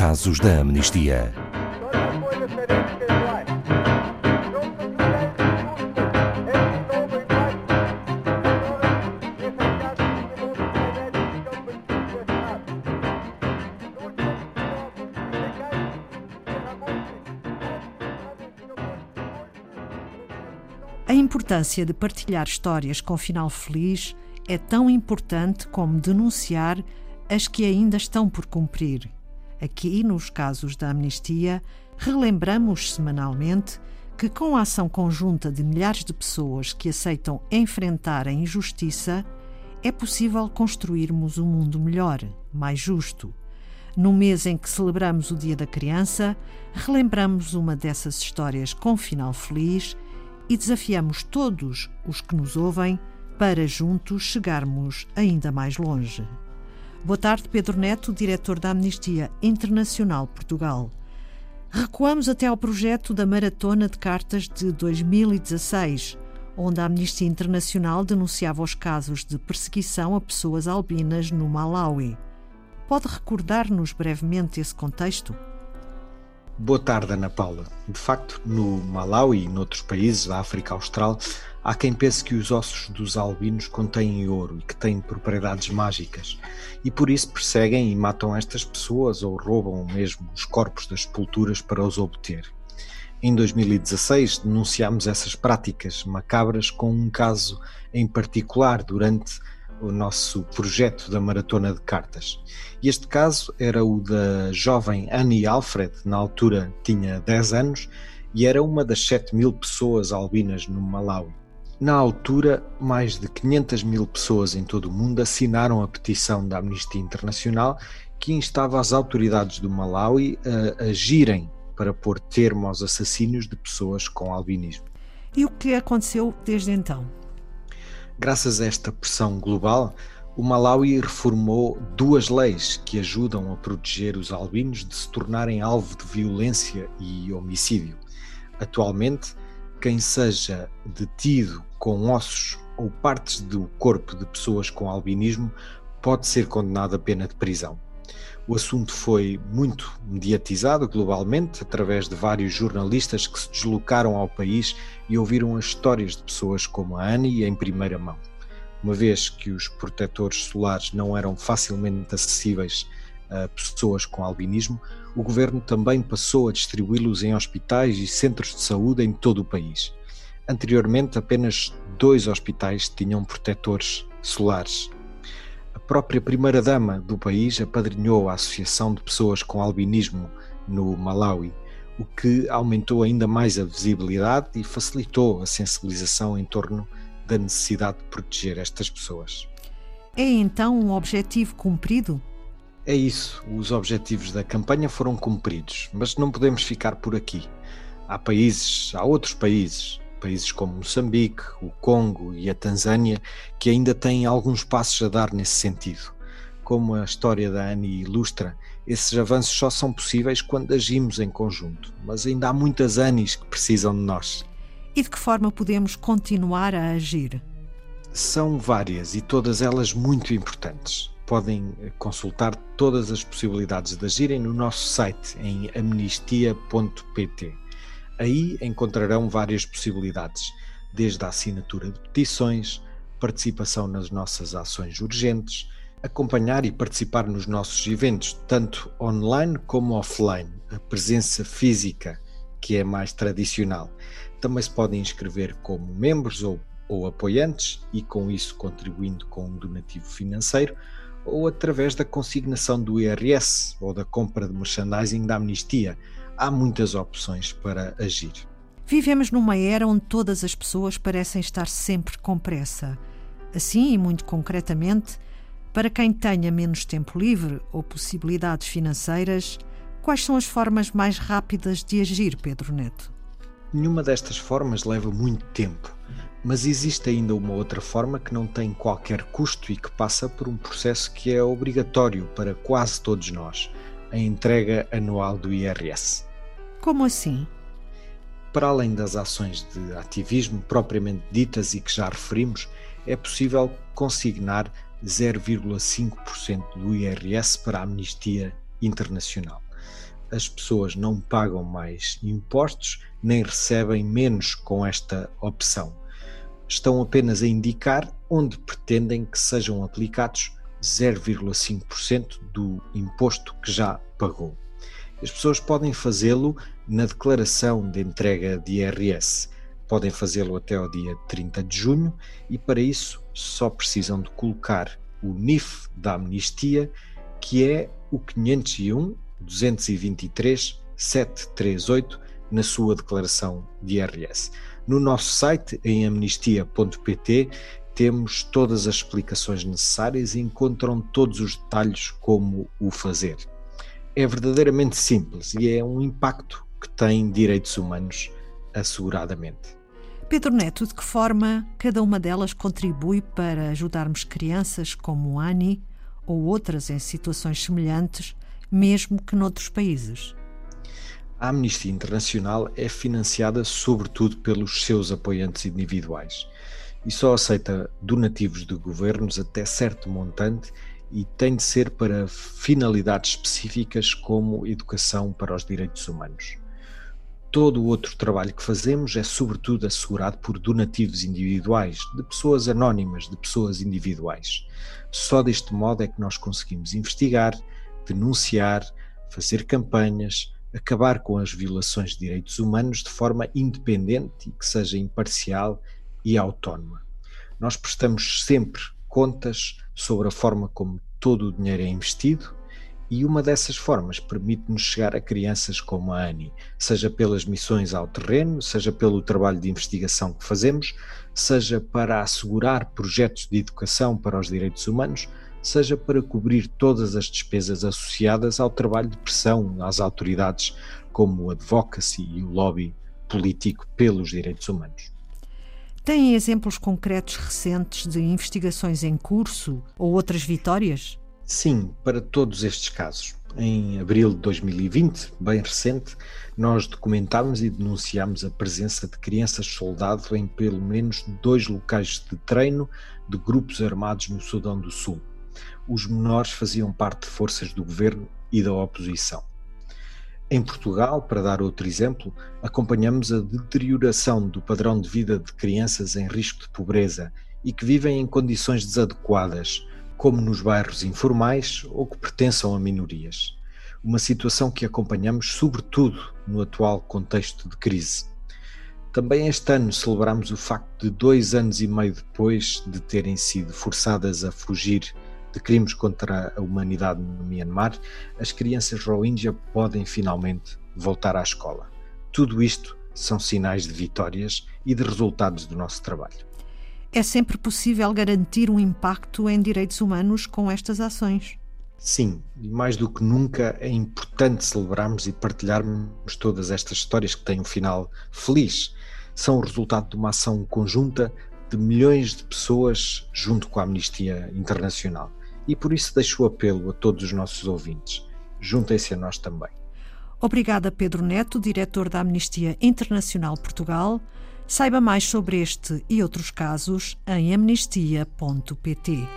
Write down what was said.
Casos da Amnistia. A importância de partilhar histórias com final feliz é tão importante como denunciar as que ainda estão por cumprir. Aqui, nos casos da amnistia, relembramos semanalmente que, com a ação conjunta de milhares de pessoas que aceitam enfrentar a injustiça, é possível construirmos um mundo melhor, mais justo. No mês em que celebramos o Dia da Criança, relembramos uma dessas histórias com final feliz e desafiamos todos os que nos ouvem para juntos chegarmos ainda mais longe. Boa tarde, Pedro Neto, diretor da Amnistia Internacional Portugal. Recuamos até ao projeto da Maratona de Cartas de 2016, onde a Amnistia Internacional denunciava os casos de perseguição a pessoas albinas no Malawi. Pode recordar-nos brevemente esse contexto? Boa tarde, Ana Paula. De facto, no Malawi e noutros países da África Austral, há quem pense que os ossos dos albinos contêm ouro e que têm propriedades mágicas, e por isso perseguem e matam estas pessoas ou roubam mesmo os corpos das sepulturas para os obter. Em 2016, denunciámos essas práticas macabras com um caso em particular durante o nosso projeto da Maratona de Cartas. E este caso era o da jovem Annie Alfred, na altura tinha 10 anos, e era uma das 7 mil pessoas albinas no Malawi. Na altura, mais de 500 mil pessoas em todo o mundo assinaram a petição da Amnistia Internacional que instava as autoridades do Malawi a agirem para pôr termo aos assassínios de pessoas com albinismo. E o que aconteceu desde então? Graças a esta pressão global, o Malawi reformou duas leis que ajudam a proteger os albinos de se tornarem alvo de violência e homicídio. Atualmente, quem seja detido com ossos ou partes do corpo de pessoas com albinismo pode ser condenado a pena de prisão. O assunto foi muito mediatizado globalmente através de vários jornalistas que se deslocaram ao país e ouviram as histórias de pessoas como a Annie em primeira mão. Uma vez que os protetores solares não eram facilmente acessíveis a pessoas com albinismo, o governo também passou a distribuí-los em hospitais e centros de saúde em todo o país. Anteriormente, apenas dois hospitais tinham protetores solares própria primeira-dama do país apadrinhou a Associação de Pessoas com Albinismo no Malawi, o que aumentou ainda mais a visibilidade e facilitou a sensibilização em torno da necessidade de proteger estas pessoas. É então um objetivo cumprido? É isso, os objetivos da campanha foram cumpridos, mas não podemos ficar por aqui. Há países, há outros países países como Moçambique, o Congo e a Tanzânia, que ainda têm alguns passos a dar nesse sentido. Como a história da Annie ilustra, esses avanços só são possíveis quando agimos em conjunto, mas ainda há muitas Anis que precisam de nós. E de que forma podemos continuar a agir? São várias e todas elas muito importantes. Podem consultar todas as possibilidades de agirem no nosso site em amnistia.pt. Aí encontrarão várias possibilidades, desde a assinatura de petições, participação nas nossas ações urgentes, acompanhar e participar nos nossos eventos, tanto online como offline, a presença física, que é mais tradicional. Também se podem inscrever como membros ou, ou apoiantes e, com isso, contribuindo com um donativo financeiro, ou através da consignação do IRS ou da compra de merchandising da Amnistia há muitas opções para agir. Vivemos numa era onde todas as pessoas parecem estar sempre com pressa. Assim, e muito concretamente, para quem tenha menos tempo livre ou possibilidades financeiras, quais são as formas mais rápidas de agir, Pedro Neto? Nenhuma destas formas leva muito tempo, mas existe ainda uma outra forma que não tem qualquer custo e que passa por um processo que é obrigatório para quase todos nós: a entrega anual do IRS. Como assim? Para além das ações de ativismo propriamente ditas e que já referimos, é possível consignar 0,5% do IRS para a Amnistia Internacional. As pessoas não pagam mais impostos nem recebem menos com esta opção. Estão apenas a indicar onde pretendem que sejam aplicados 0,5% do imposto que já pagou. As pessoas podem fazê-lo na declaração de entrega de IRS. Podem fazê-lo até ao dia 30 de junho e, para isso, só precisam de colocar o NIF da amnistia, que é o 501 223 738 na sua declaração de IRS. No nosso site, em amnistia.pt, temos todas as explicações necessárias e encontram todos os detalhes como o fazer é verdadeiramente simples e é um impacto que tem direitos humanos asseguradamente. Pedro Neto, de que forma cada uma delas contribui para ajudarmos crianças como Annie ou outras em situações semelhantes, mesmo que noutros países? A Amnistia Internacional é financiada sobretudo pelos seus apoiantes individuais e só aceita donativos de governos até certo montante e tem de ser para finalidades específicas como educação para os direitos humanos. Todo o outro trabalho que fazemos é sobretudo assegurado por donativos individuais, de pessoas anónimas, de pessoas individuais. Só deste modo é que nós conseguimos investigar, denunciar, fazer campanhas, acabar com as violações de direitos humanos de forma independente e que seja imparcial e autónoma. Nós prestamos sempre contas sobre a forma como todo o dinheiro é investido e uma dessas formas permite-nos chegar a crianças como a Annie, seja pelas missões ao terreno, seja pelo trabalho de investigação que fazemos, seja para assegurar projetos de educação para os direitos humanos, seja para cobrir todas as despesas associadas ao trabalho de pressão às autoridades, como o advocacy e o lobby político pelos direitos humanos. Têm exemplos concretos recentes de investigações em curso ou outras vitórias? Sim, para todos estes casos. Em abril de 2020, bem recente, nós documentámos e denunciámos a presença de crianças soldado em pelo menos dois locais de treino de grupos armados no Sudão do Sul. Os menores faziam parte de forças do governo e da oposição. Em Portugal, para dar outro exemplo, acompanhamos a deterioração do padrão de vida de crianças em risco de pobreza e que vivem em condições desadequadas, como nos bairros informais ou que pertençam a minorias. Uma situação que acompanhamos sobretudo no atual contexto de crise. Também este ano celebramos o facto de dois anos e meio depois de terem sido forçadas a fugir de crimes contra a humanidade no Myanmar, as crianças Rohingya podem finalmente voltar à escola. Tudo isto são sinais de vitórias e de resultados do nosso trabalho. É sempre possível garantir um impacto em direitos humanos com estas ações. Sim, e mais do que nunca é importante celebrarmos e partilharmos todas estas histórias que têm um final feliz. São o resultado de uma ação conjunta de milhões de pessoas junto com a Amnistia Internacional e por isso deixo o apelo a todos os nossos ouvintes. Juntem-se a nós também. Obrigada, Pedro Neto, diretor da Amnistia Internacional Portugal. Saiba mais sobre este e outros casos em amnistia.pt.